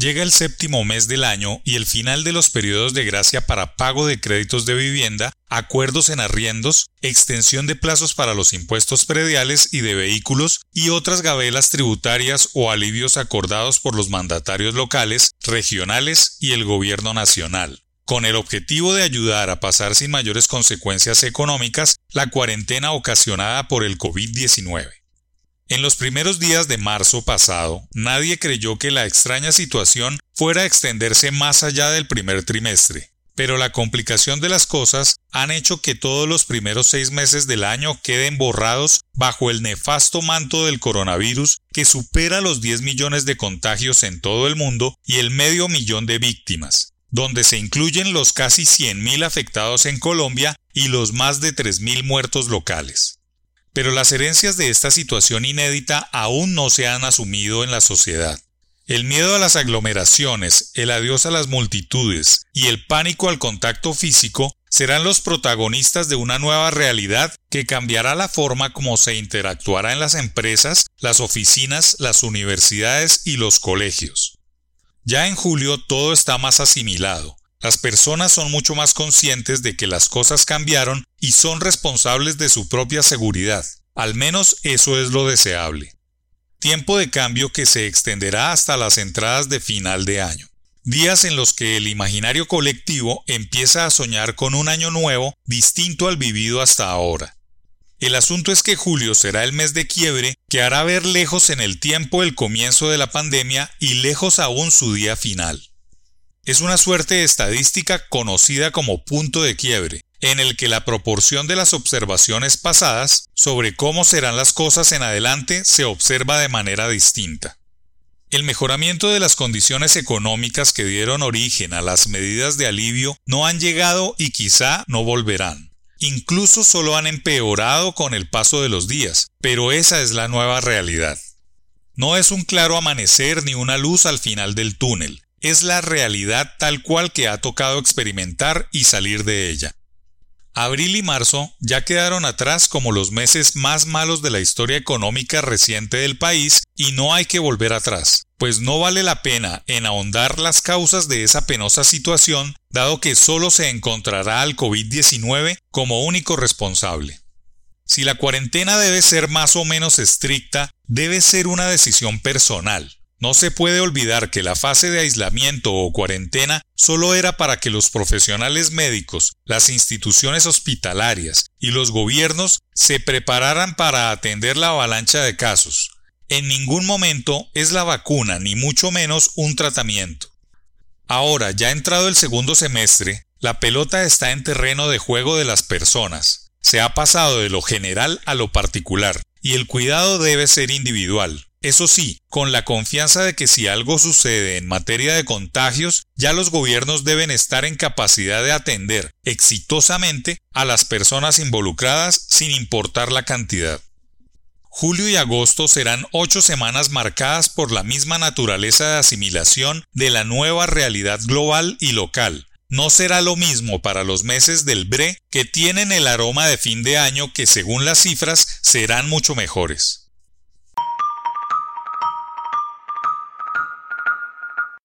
Llega el séptimo mes del año y el final de los periodos de gracia para pago de créditos de vivienda, acuerdos en arriendos, extensión de plazos para los impuestos prediales y de vehículos y otras gabelas tributarias o alivios acordados por los mandatarios locales, regionales y el gobierno nacional con el objetivo de ayudar a pasar sin mayores consecuencias económicas la cuarentena ocasionada por el COVID-19. En los primeros días de marzo pasado, nadie creyó que la extraña situación fuera a extenderse más allá del primer trimestre, pero la complicación de las cosas han hecho que todos los primeros seis meses del año queden borrados bajo el nefasto manto del coronavirus que supera los 10 millones de contagios en todo el mundo y el medio millón de víctimas, donde se incluyen los casi 100.000 afectados en Colombia y los más de 3.000 muertos locales. Pero las herencias de esta situación inédita aún no se han asumido en la sociedad. El miedo a las aglomeraciones, el adiós a las multitudes y el pánico al contacto físico serán los protagonistas de una nueva realidad que cambiará la forma como se interactuará en las empresas, las oficinas, las universidades y los colegios. Ya en julio todo está más asimilado. Las personas son mucho más conscientes de que las cosas cambiaron y son responsables de su propia seguridad. Al menos eso es lo deseable. Tiempo de cambio que se extenderá hasta las entradas de final de año. Días en los que el imaginario colectivo empieza a soñar con un año nuevo distinto al vivido hasta ahora. El asunto es que julio será el mes de quiebre que hará ver lejos en el tiempo el comienzo de la pandemia y lejos aún su día final. Es una suerte estadística conocida como punto de quiebre, en el que la proporción de las observaciones pasadas sobre cómo serán las cosas en adelante se observa de manera distinta. El mejoramiento de las condiciones económicas que dieron origen a las medidas de alivio no han llegado y quizá no volverán. Incluso solo han empeorado con el paso de los días, pero esa es la nueva realidad. No es un claro amanecer ni una luz al final del túnel, es la realidad tal cual que ha tocado experimentar y salir de ella. Abril y marzo ya quedaron atrás como los meses más malos de la historia económica reciente del país y no hay que volver atrás, pues no vale la pena en ahondar las causas de esa penosa situación, dado que solo se encontrará al COVID-19 como único responsable. Si la cuarentena debe ser más o menos estricta, debe ser una decisión personal, no se puede olvidar que la fase de aislamiento o cuarentena solo era para que los profesionales médicos, las instituciones hospitalarias y los gobiernos se prepararan para atender la avalancha de casos. En ningún momento es la vacuna ni mucho menos un tratamiento. Ahora, ya entrado el segundo semestre, la pelota está en terreno de juego de las personas. Se ha pasado de lo general a lo particular, y el cuidado debe ser individual. Eso sí, con la confianza de que si algo sucede en materia de contagios, ya los gobiernos deben estar en capacidad de atender exitosamente a las personas involucradas sin importar la cantidad. Julio y agosto serán ocho semanas marcadas por la misma naturaleza de asimilación de la nueva realidad global y local. No será lo mismo para los meses del BRE que tienen el aroma de fin de año que según las cifras serán mucho mejores.